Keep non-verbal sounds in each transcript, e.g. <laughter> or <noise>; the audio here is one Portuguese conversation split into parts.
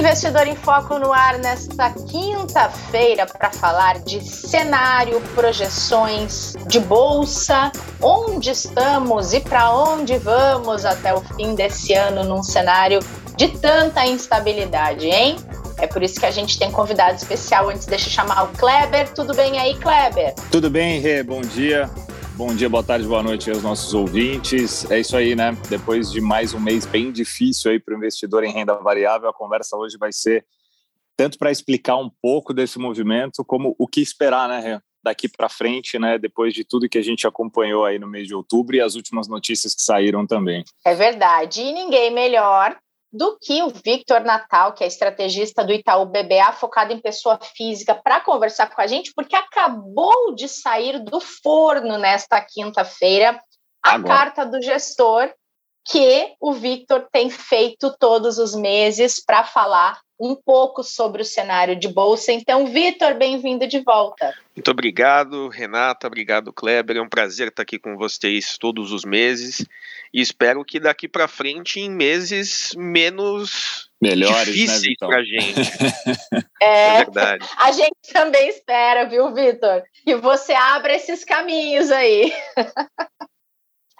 Investidor em Foco no ar nesta quinta-feira para falar de cenário, projeções de bolsa, onde estamos e para onde vamos até o fim desse ano num cenário de tanta instabilidade, hein? É por isso que a gente tem convidado especial. Antes, deixa eu chamar o Kleber. Tudo bem aí, Kleber? Tudo bem, Rê. Bom dia. Bom dia, boa tarde, boa noite aos nossos ouvintes. É isso aí, né? Depois de mais um mês bem difícil aí para o investidor em renda variável, a conversa hoje vai ser tanto para explicar um pouco desse movimento, como o que esperar, né, daqui para frente, né, depois de tudo que a gente acompanhou aí no mês de outubro e as últimas notícias que saíram também. É verdade, e ninguém melhor do que o Victor Natal, que é estrategista do Itaú BBA, focado em pessoa física, para conversar com a gente, porque acabou de sair do forno nesta quinta-feira a Agora. carta do gestor que o Victor tem feito todos os meses para falar um pouco sobre o cenário de bolsa. Então, Vitor, bem-vindo de volta. Muito obrigado, Renata, obrigado, Kleber. É um prazer estar aqui com vocês todos os meses e espero que daqui para frente em meses menos melhores, né, difíceis né, para gente. <laughs> É, é, verdade. A gente também espera, viu, Vitor? Que você abra esses caminhos aí. <laughs>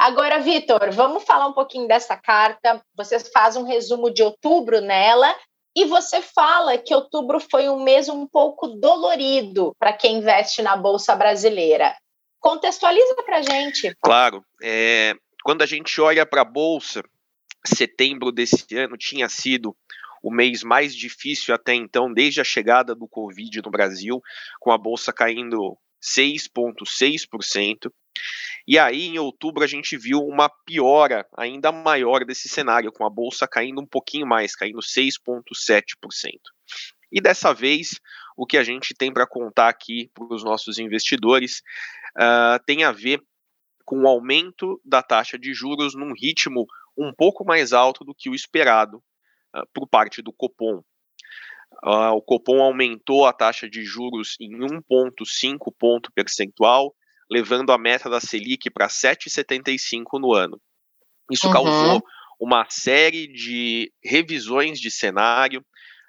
Agora, Vitor, vamos falar um pouquinho dessa carta. Você faz um resumo de outubro nela e você fala que outubro foi um mês um pouco dolorido para quem investe na Bolsa Brasileira. Contextualiza para a gente. Claro. É, quando a gente olha para a Bolsa, setembro desse ano tinha sido o mês mais difícil até então, desde a chegada do Covid no Brasil, com a Bolsa caindo 6,6%. E aí, em outubro, a gente viu uma piora ainda maior desse cenário, com a bolsa caindo um pouquinho mais, caindo 6,7%. E dessa vez, o que a gente tem para contar aqui para os nossos investidores uh, tem a ver com o aumento da taxa de juros num ritmo um pouco mais alto do que o esperado uh, por parte do Copom. Uh, o Copom aumentou a taxa de juros em 1,5 ponto percentual, levando a meta da Selic para 7,75 no ano. Isso uhum. causou uma série de revisões de cenário,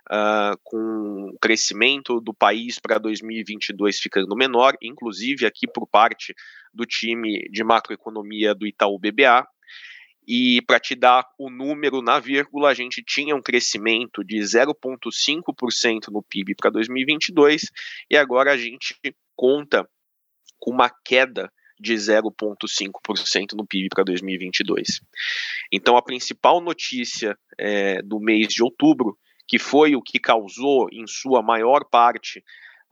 uh, com o crescimento do país para 2022 ficando menor, inclusive aqui por parte do time de macroeconomia do Itaú BBA. E para te dar o número na vírgula, a gente tinha um crescimento de 0,5% no PIB para 2022 e agora a gente conta com uma queda de 0,5% no PIB para 2022. Então, a principal notícia é, do mês de outubro, que foi o que causou, em sua maior parte,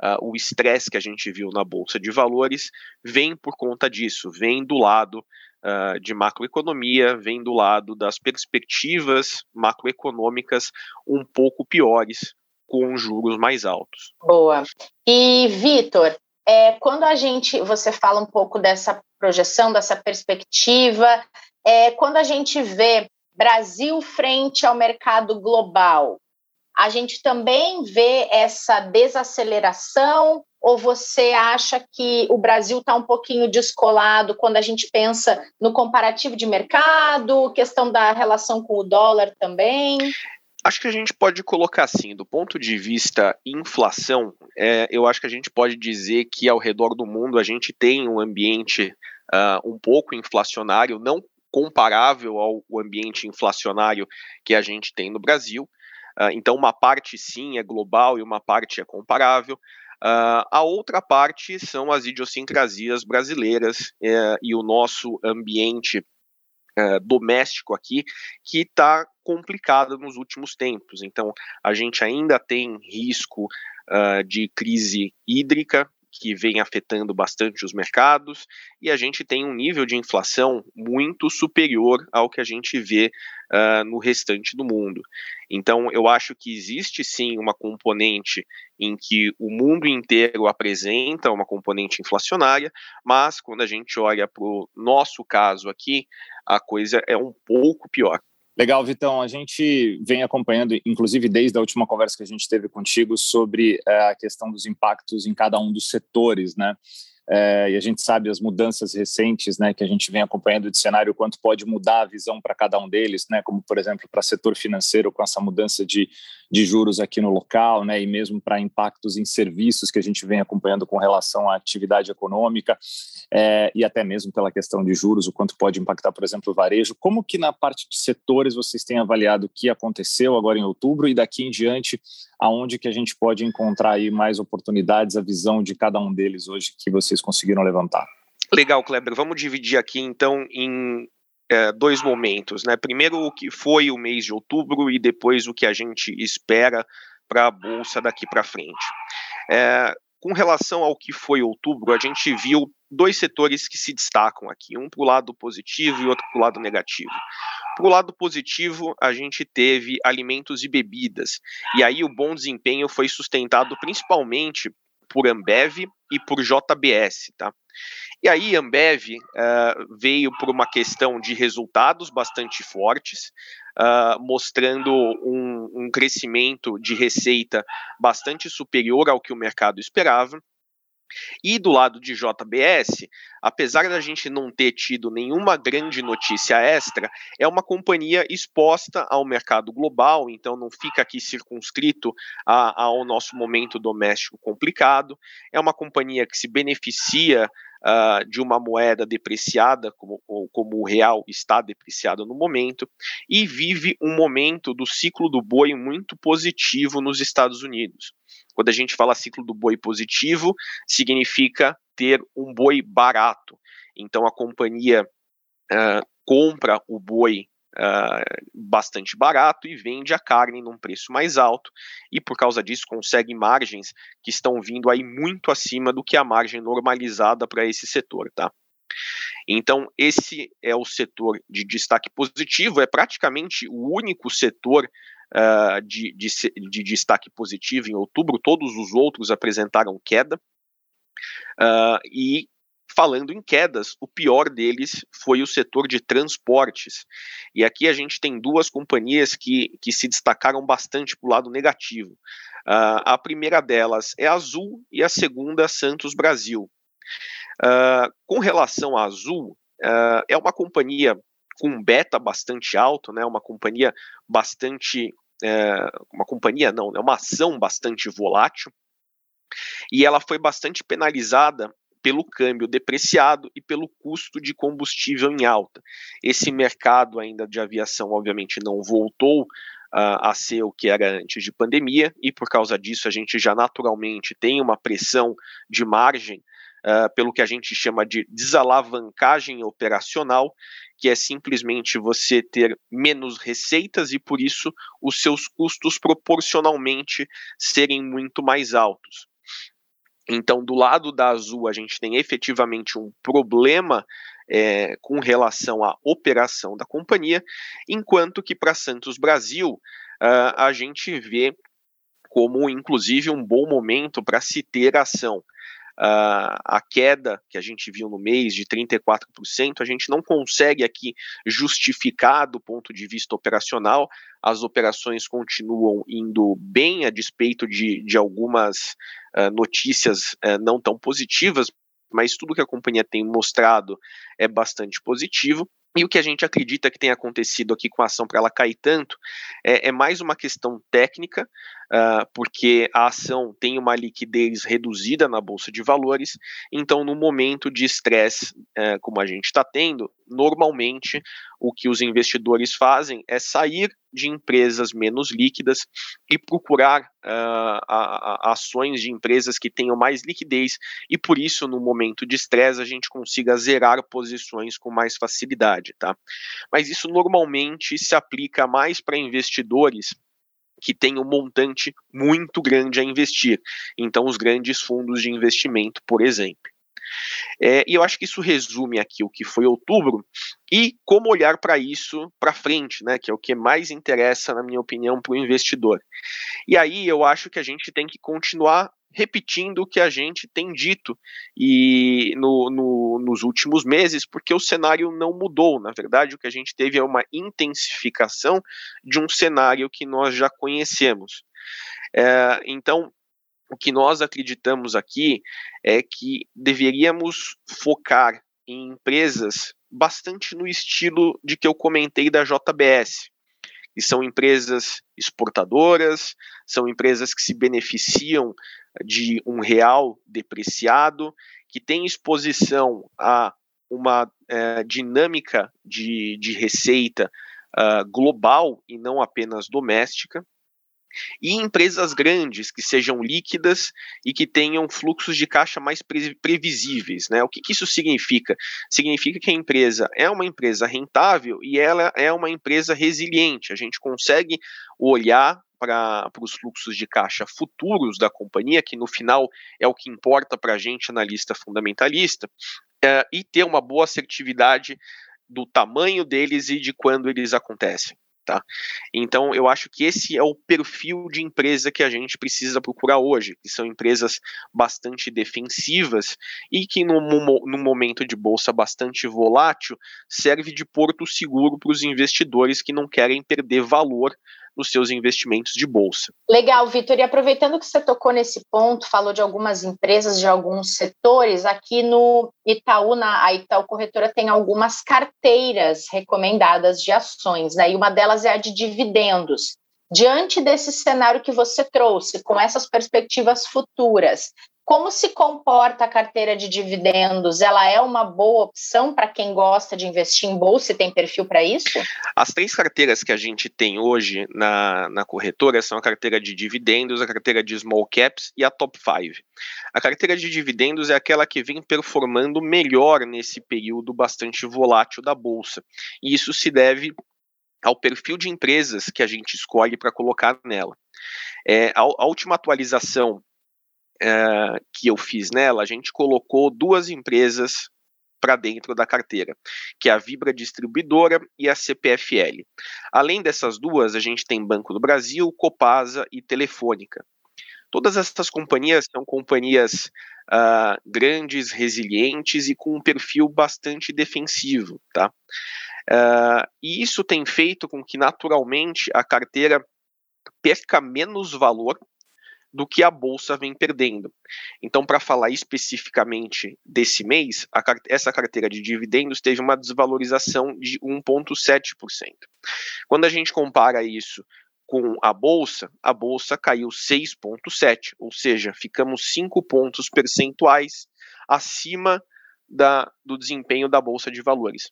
uh, o estresse que a gente viu na Bolsa de Valores, vem por conta disso, vem do lado uh, de macroeconomia, vem do lado das perspectivas macroeconômicas um pouco piores, com juros mais altos. Boa. E, Vitor, é, quando a gente, você fala um pouco dessa projeção, dessa perspectiva, é, quando a gente vê Brasil frente ao mercado global, a gente também vê essa desaceleração ou você acha que o Brasil está um pouquinho descolado quando a gente pensa no comparativo de mercado, questão da relação com o dólar também? Acho que a gente pode colocar assim, do ponto de vista inflação, é, eu acho que a gente pode dizer que ao redor do mundo a gente tem um ambiente uh, um pouco inflacionário, não comparável ao ambiente inflacionário que a gente tem no Brasil. Uh, então, uma parte sim é global e uma parte é comparável. Uh, a outra parte são as idiosincrasias brasileiras uh, e o nosso ambiente uh, doméstico aqui, que está complicado nos últimos tempos. Então, a gente ainda tem risco uh, de crise hídrica, que vem afetando bastante os mercados, e a gente tem um nível de inflação muito superior ao que a gente vê uh, no restante do mundo. Então, eu acho que existe sim uma componente em que o mundo inteiro apresenta uma componente inflacionária, mas quando a gente olha para o nosso caso aqui, a coisa é um pouco pior. Legal, Vitão. A gente vem acompanhando, inclusive desde a última conversa que a gente teve contigo, sobre é, a questão dos impactos em cada um dos setores, né? É, e a gente sabe as mudanças recentes, né, que a gente vem acompanhando de cenário, quanto pode mudar a visão para cada um deles, né, como por exemplo para setor financeiro com essa mudança de, de juros aqui no local, né, e mesmo para impactos em serviços que a gente vem acompanhando com relação à atividade econômica, é, e até mesmo pela questão de juros, o quanto pode impactar, por exemplo, o varejo. Como que na parte de setores vocês têm avaliado o que aconteceu agora em outubro e daqui em diante, aonde que a gente pode encontrar aí mais oportunidades, a visão de cada um deles hoje que vocês conseguiram levantar? Legal, Kleber. Vamos dividir aqui então em é, dois momentos, né? Primeiro o que foi o mês de outubro e depois o que a gente espera para a bolsa daqui para frente. É, com relação ao que foi outubro, a gente viu dois setores que se destacam aqui, um para o lado positivo e outro para o lado negativo. Para o lado positivo, a gente teve alimentos e bebidas, e aí o bom desempenho foi sustentado principalmente por Ambev e por JBS, tá? E aí Ambev uh, veio por uma questão de resultados bastante fortes, uh, mostrando um, um crescimento de receita bastante superior ao que o mercado esperava. E do lado de JBS, apesar da gente não ter tido nenhuma grande notícia extra, é uma companhia exposta ao mercado global, então não fica aqui circunscrito a, ao nosso momento doméstico complicado. É uma companhia que se beneficia uh, de uma moeda depreciada, como, como o real está depreciado no momento, e vive um momento do ciclo do boi muito positivo nos Estados Unidos. Quando a gente fala ciclo do boi positivo, significa ter um boi barato. Então a companhia uh, compra o boi uh, bastante barato e vende a carne num preço mais alto e por causa disso consegue margens que estão vindo aí muito acima do que a margem normalizada para esse setor, tá? Então, esse é o setor de destaque positivo, é praticamente o único setor uh, de, de, de, destaque positivo em outubro, todos os outros apresentaram queda. Uh, e falando em quedas, o pior deles foi o setor de transportes. E aqui a gente tem duas companhias que, que se destacaram bastante para o lado negativo. Uh, a primeira delas é a Azul e a segunda Santos Brasil. Uh, com relação à Azul, uh, é uma companhia com um beta bastante alto, né, uma companhia bastante. uma companhia não, é uma ação bastante volátil, e ela foi bastante penalizada pelo câmbio depreciado e pelo custo de combustível em alta. Esse mercado ainda de aviação, obviamente, não voltou uh, a ser o que era antes de pandemia, e por causa disso a gente já naturalmente tem uma pressão de margem. Uh, pelo que a gente chama de desalavancagem operacional, que é simplesmente você ter menos receitas e por isso os seus custos proporcionalmente serem muito mais altos. Então, do lado da Azul, a gente tem efetivamente um problema é, com relação à operação da companhia, enquanto que para Santos Brasil uh, a gente vê como, inclusive, um bom momento para se ter ação a queda que a gente viu no mês de 34%, a gente não consegue aqui justificar do ponto de vista operacional. As operações continuam indo bem a despeito de, de algumas uh, notícias uh, não tão positivas, mas tudo que a companhia tem mostrado é bastante positivo. E o que a gente acredita que tem acontecido aqui com a ação para ela cair tanto é, é, mais uma questão técnica, uh, porque a ação tem uma liquidez reduzida na bolsa de valores, então no momento de estresse, uh, como a gente está tendo, normalmente o que os investidores fazem é sair de empresas menos líquidas e procurar uh, a, a ações de empresas que tenham mais liquidez e por isso no momento de estresse a gente consiga zerar posições com mais facilidade, tá? Mas isso normalmente se aplica mais para investidores que têm um montante muito grande a investir. Então, os grandes fundos de investimento, por exemplo. É, e eu acho que isso resume aqui o que foi outubro e como olhar para isso para frente, né, que é o que mais interessa, na minha opinião, para o investidor. E aí eu acho que a gente tem que continuar repetindo o que a gente tem dito e no, no, nos últimos meses, porque o cenário não mudou. Na verdade, o que a gente teve é uma intensificação de um cenário que nós já conhecemos. É, então, o que nós acreditamos aqui é que deveríamos focar em empresas bastante no estilo de que eu comentei da JBS, que são empresas exportadoras, são empresas que se beneficiam de um real depreciado, que têm exposição a uma é, dinâmica de, de receita uh, global e não apenas doméstica, e empresas grandes que sejam líquidas e que tenham fluxos de caixa mais previsíveis. Né? O que, que, isso significa? Significa que a empresa é uma empresa rentável e ela é uma empresa resiliente. A gente consegue olhar para os fluxos de caixa futuros da companhia, que no final é o que importa para a gente, analista fundamentalista, é, e ter uma boa assertividade do tamanho deles e de quando eles acontecem. Tá? Então, eu acho que esse é o perfil de empresa que a gente precisa procurar hoje, que são empresas bastante defensivas e que, num, momento de bolsa bastante volátil, serve de porto seguro para os investidores que não querem perder valor nos seus investimentos de bolsa. Legal, Vitor. E aproveitando que você tocou nesse ponto, falou de algumas empresas, de alguns setores, aqui no Itaú, na a Itaú Corretora tem algumas carteiras recomendadas de ações, né? E uma delas é a de dividendos. Diante desse cenário que você trouxe, com essas perspectivas futuras, como se comporta a carteira de dividendos? Ela é uma boa opção para quem gosta de investir em bolsa e tem perfil para isso? As três carteiras que a gente tem hoje na, na corretora são a carteira de dividendos, a carteira de small caps e a top 5. A carteira de dividendos é aquela que vem performando melhor nesse período bastante volátil da bolsa. E isso se deve ao perfil de empresas que a gente escolhe para colocar nela. É, a, a última atualização uh, que eu fiz nela, a gente colocou duas empresas para dentro da carteira, que é a Vibra Distribuidora e a CPFL. Além dessas duas, a gente tem Banco do Brasil, Copasa e Telefônica. Todas essas companhias são companhias uh, grandes, resilientes e com um perfil bastante defensivo, tá? Uh, e isso tem feito com que naturalmente a carteira perca menos valor do que a bolsa vem perdendo. Então, para falar especificamente desse mês, a, essa carteira de dividendos teve uma desvalorização de 1,7%. Quando a gente compara isso com a bolsa, a bolsa caiu 6,7%, ou seja, ficamos 5 pontos percentuais acima da, do desempenho da bolsa de valores.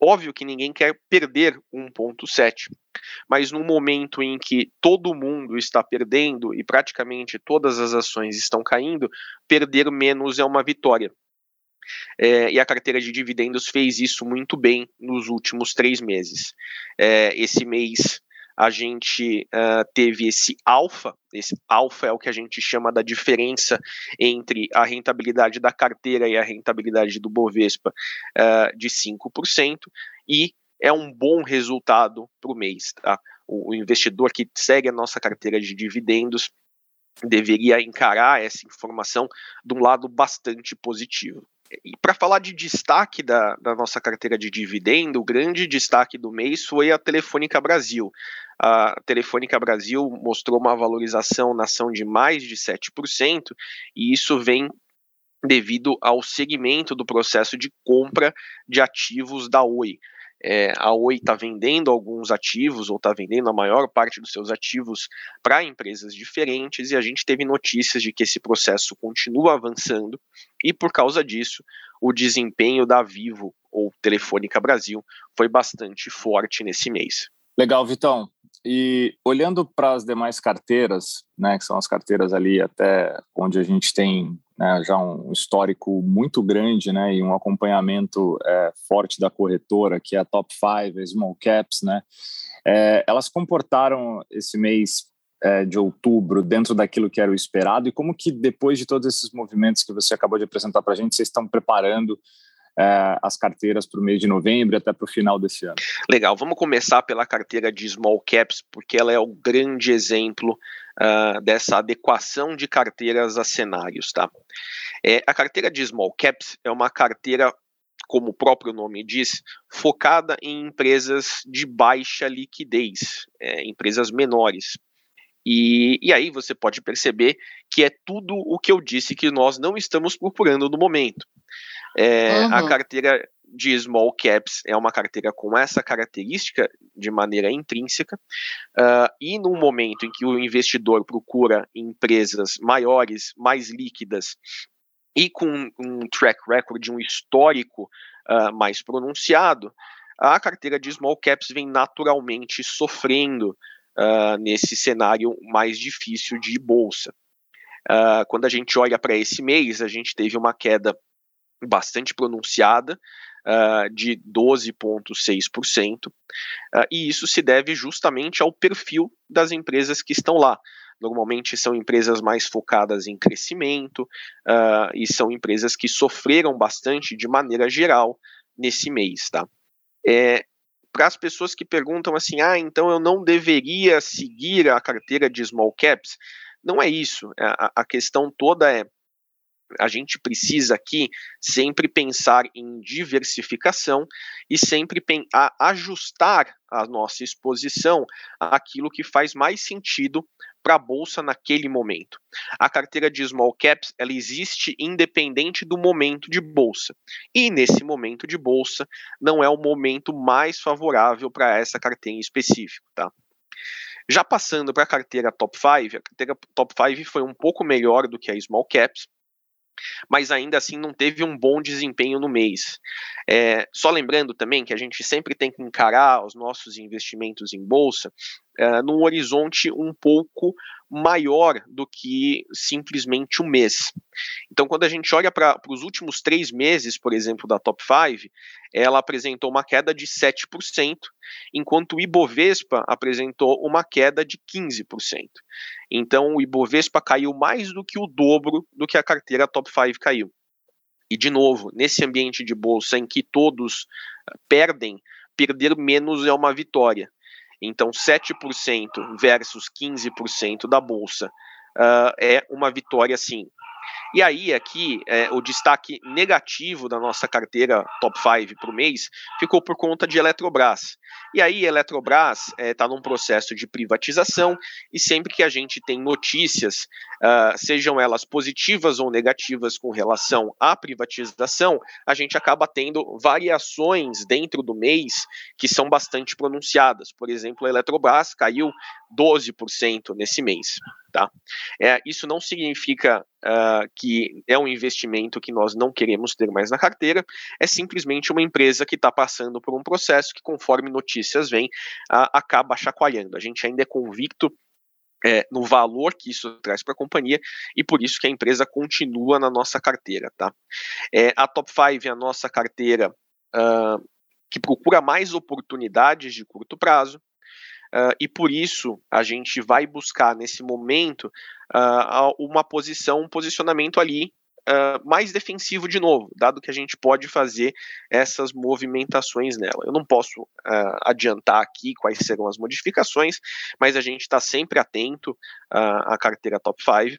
Óbvio que ninguém quer perder 1,7, mas no momento em que todo mundo está perdendo e praticamente todas as ações estão caindo, perder menos é uma vitória. É, e a carteira de dividendos fez isso muito bem nos últimos três meses. É, esse mês a gente uh, teve esse alfa, esse alfa é o que a gente chama da diferença entre a rentabilidade da carteira e a rentabilidade do Bovespa uh, de 5%, e é um bom resultado para o mês. Tá? O, o investidor que segue a nossa carteira de dividendos deveria encarar essa informação de um lado bastante positivo. E para falar de destaque da, da, nossa carteira de dividendo, o grande destaque do mês foi a Telefônica Brasil. A Telefônica Brasil mostrou uma valorização na ação de mais de 7%, e isso vem devido ao segmento do processo de compra de ativos da Oi. É, a Oi está vendendo alguns ativos, ou está vendendo a maior parte dos seus ativos para empresas diferentes, e a gente teve notícias de que esse processo continua avançando, e por causa disso, o desempenho da Vivo, ou Telefônica Brasil, foi bastante forte nesse mês. Legal, Vitão. E olhando para as demais carteiras, né, que são as carteiras ali até onde a gente tem né, já um histórico muito grande né, e um acompanhamento é, forte da corretora, que é a Top 5, a Small Caps, né, é, elas comportaram esse mês é, de outubro dentro daquilo que era o esperado e como que depois de todos esses movimentos que você acabou de apresentar para a gente, vocês estão preparando é, as carteiras para o mês de novembro até para o final desse ano. Legal, vamos começar pela carteira de small caps, porque ela é o grande exemplo uh, dessa adequação de carteiras a cenários. Tá? É, a carteira de small caps é uma carteira como o próprio nome diz, focada em empresas de baixa liquidez, é, empresas menores. E, e aí você pode perceber que é tudo o que eu disse que nós não estamos procurando no momento. É, uhum. A carteira de small caps é uma carteira com essa característica de maneira intrínseca, uh, e num momento em que o investidor procura empresas maiores, mais líquidas e com um track record, um histórico uh, mais pronunciado, a carteira de small caps vem naturalmente sofrendo uh, nesse cenário mais difícil de bolsa. quando a gente olha para esse mês, a gente teve uma queda bastante pronunciada, uh, de 12,6%, uh, ah, e isso se deve justamente ao perfil das empresas que estão lá. Normalmente são empresas mais focadas em crescimento uh, e são empresas que sofreram bastante de maneira geral nesse mês, tá? É, para as pessoas que perguntam assim, ah, então eu não deveria seguir a carteira de small caps, não é isso. A, a questão toda é a gente precisa aqui sempre pensar em diversificação e sempre ajustar a nossa exposição àquilo que faz mais sentido para a bolsa naquele momento. A carteira de small caps ela existe independente do momento de bolsa. E nesse momento de bolsa não é o momento mais favorável para essa carteira em específico, tá? Já passando para a carteira top 5, a carteira top 5 foi um pouco melhor do que a small caps, mas ainda assim não teve um bom desempenho no mês. É, só lembrando também que a gente sempre tem que encarar os nossos investimentos em bolsa uh, num horizonte um pouco maior do que simplesmente um mês. Então, quando a gente olha para os últimos três meses, por exemplo, da Top 5, ela apresentou uma queda de 7%, enquanto o Ibovespa apresentou uma queda de 15%. Então, o Ibovespa caiu mais do que o dobro do que a carteira Top 5 caiu. E, de novo, nesse ambiente de bolsa em que todos ah, perdem, perder menos é uma vitória. Então, 7% versus 15% da bolsa uh, é uma vitória, sim, e aí, aqui, é, o destaque negativo da nossa carteira top 5 para o mês ficou por conta de Eletrobras. E aí, Eletrobras está é, tá num processo de privatização, e sempre que a gente tem notícias, uh, sejam elas positivas ou negativas com relação à privatização, a gente acaba tendo variações dentro do mês que são bastante pronunciadas. Por exemplo, a Eletrobras caiu 12% nesse mês. Tá? É, isso não significa uh, que é um investimento que nós não queremos ter mais na carteira, é simplesmente uma empresa que está passando por um processo que, conforme notícias vêm, uh, acaba chacoalhando. A gente ainda é convicto é, no valor que isso traz para a companhia e por isso que a empresa continua na nossa carteira. Tá? É, a Top 5 é a nossa carteira uh, que procura mais oportunidades de curto prazo, Uh, e por isso a gente vai buscar nesse momento uh, uma posição, um posicionamento ali uh, mais defensivo de novo, dado que a gente pode fazer essas movimentações nela. Eu não posso uh, adiantar aqui quais serão as modificações, mas a gente está sempre atento uh, à carteira top 5.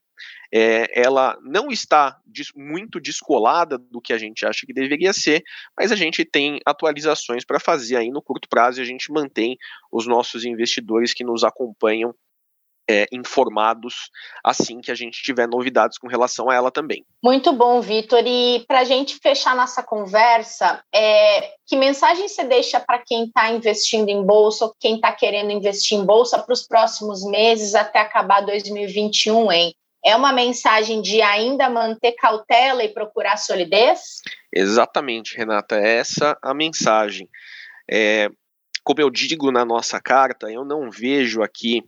É, ela não está muito descolada do que a gente acha que deveria ser, mas a gente tem atualizações para fazer aí no curto prazo e a gente mantém os nossos investidores que nos acompanham é, informados assim que a gente tiver novidades com relação a ela também. Muito bom, Vitor. E para a gente fechar nossa conversa, é, que mensagem você deixa para quem está investindo em bolsa ou quem está querendo investir em bolsa para os próximos meses até acabar 2021, hein? É uma mensagem de ainda manter cautela e procurar solidez? Exatamente, Renata. É essa a mensagem. É, como eu digo na nossa carta, eu não vejo aqui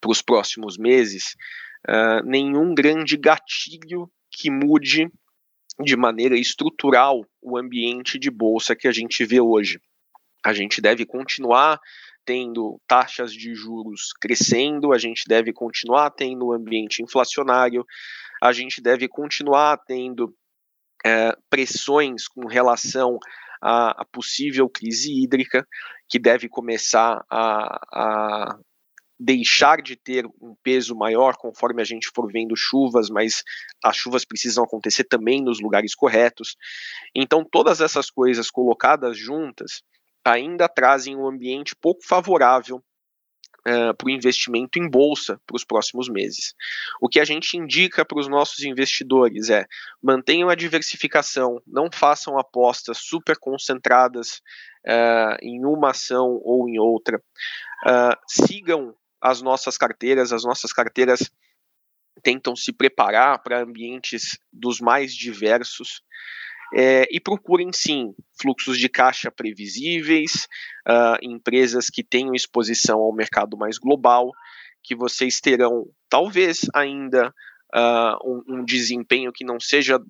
para os próximos meses uh, nenhum grande gatilho que mude de maneira estrutural o ambiente de bolsa que a gente vê hoje. A gente deve continuar tendo taxas de juros crescendo, a gente deve continuar tendo um ambiente inflacionário, a gente deve continuar tendo é, pressões com relação à, à, possível crise hídrica, que deve começar a, a deixar de ter um peso maior conforme a gente for vendo chuvas, mas as chuvas precisam acontecer também nos lugares corretos. Então, todas essas coisas colocadas juntas ainda trazem um ambiente pouco favorável uh, para o investimento em bolsa para os próximos meses. O que a gente indica para os nossos investidores é mantenham a diversificação, não façam apostas super concentradas uh, em uma ação ou em outra. Uh, sigam as nossas carteiras, as nossas carteiras tentam se preparar para ambientes dos mais diversos. É, e procurem sim fluxos de caixa previsíveis, uh, empresas que tenham exposição ao mercado mais global, que vocês terão talvez ainda uh, um, um desempenho que não seja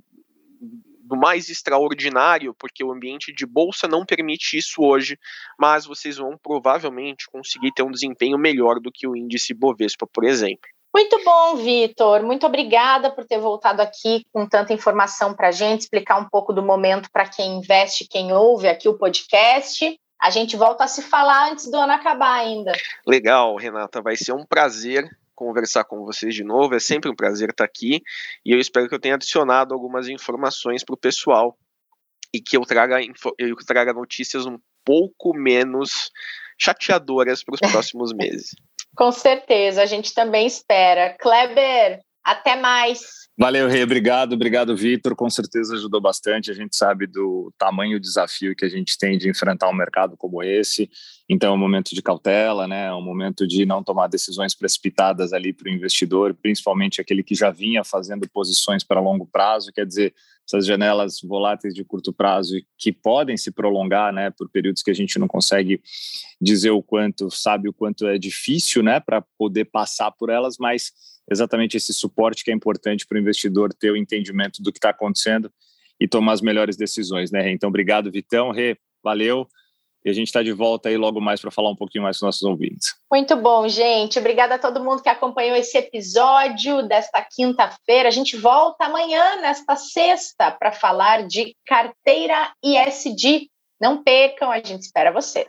do mais extraordinário, porque o ambiente de bolsa não permite isso hoje, mas vocês vão provavelmente conseguir ter um desempenho melhor do que o índice Bovespa, por exemplo. Muito bom, Vitor. Muito obrigada por ter voltado aqui com tanta informação para a gente, explicar um pouco do momento para quem investe, quem ouve aqui o podcast. A gente volta a se falar antes do ano acabar ainda. Legal, Renata. Vai ser um prazer conversar com vocês de novo. É sempre um prazer estar aqui e eu espero que eu tenha adicionado algumas informações para o pessoal e que eu traga, eu traga notícias um pouco menos chateadoras para os <laughs> próximos meses. Com certeza, a gente também espera. Kleber, até mais. Valeu, Rei. Obrigado, obrigado, Vitor. Com certeza ajudou bastante. A gente sabe do tamanho desafio que a gente tem de enfrentar um mercado como esse. Então, é um momento de cautela, né? É um momento de não tomar decisões precipitadas ali para o investidor, principalmente aquele que já vinha fazendo posições para longo prazo. Quer dizer, essas janelas voláteis de curto prazo que podem se prolongar, né, por períodos que a gente não consegue dizer o quanto, sabe o quanto é difícil, né, para poder passar por elas, mas exatamente esse suporte que é importante para o investidor ter o entendimento do que está acontecendo e tomar as melhores decisões, né? Então, obrigado, Vitão, Rê, valeu. E a gente está de volta aí logo mais para falar um pouquinho mais com nossos ouvintes. Muito bom, gente. Obrigada a todo mundo que acompanhou esse episódio desta quinta-feira. A gente volta amanhã, nesta sexta, para falar de carteira ISD. Não percam, a gente espera vocês.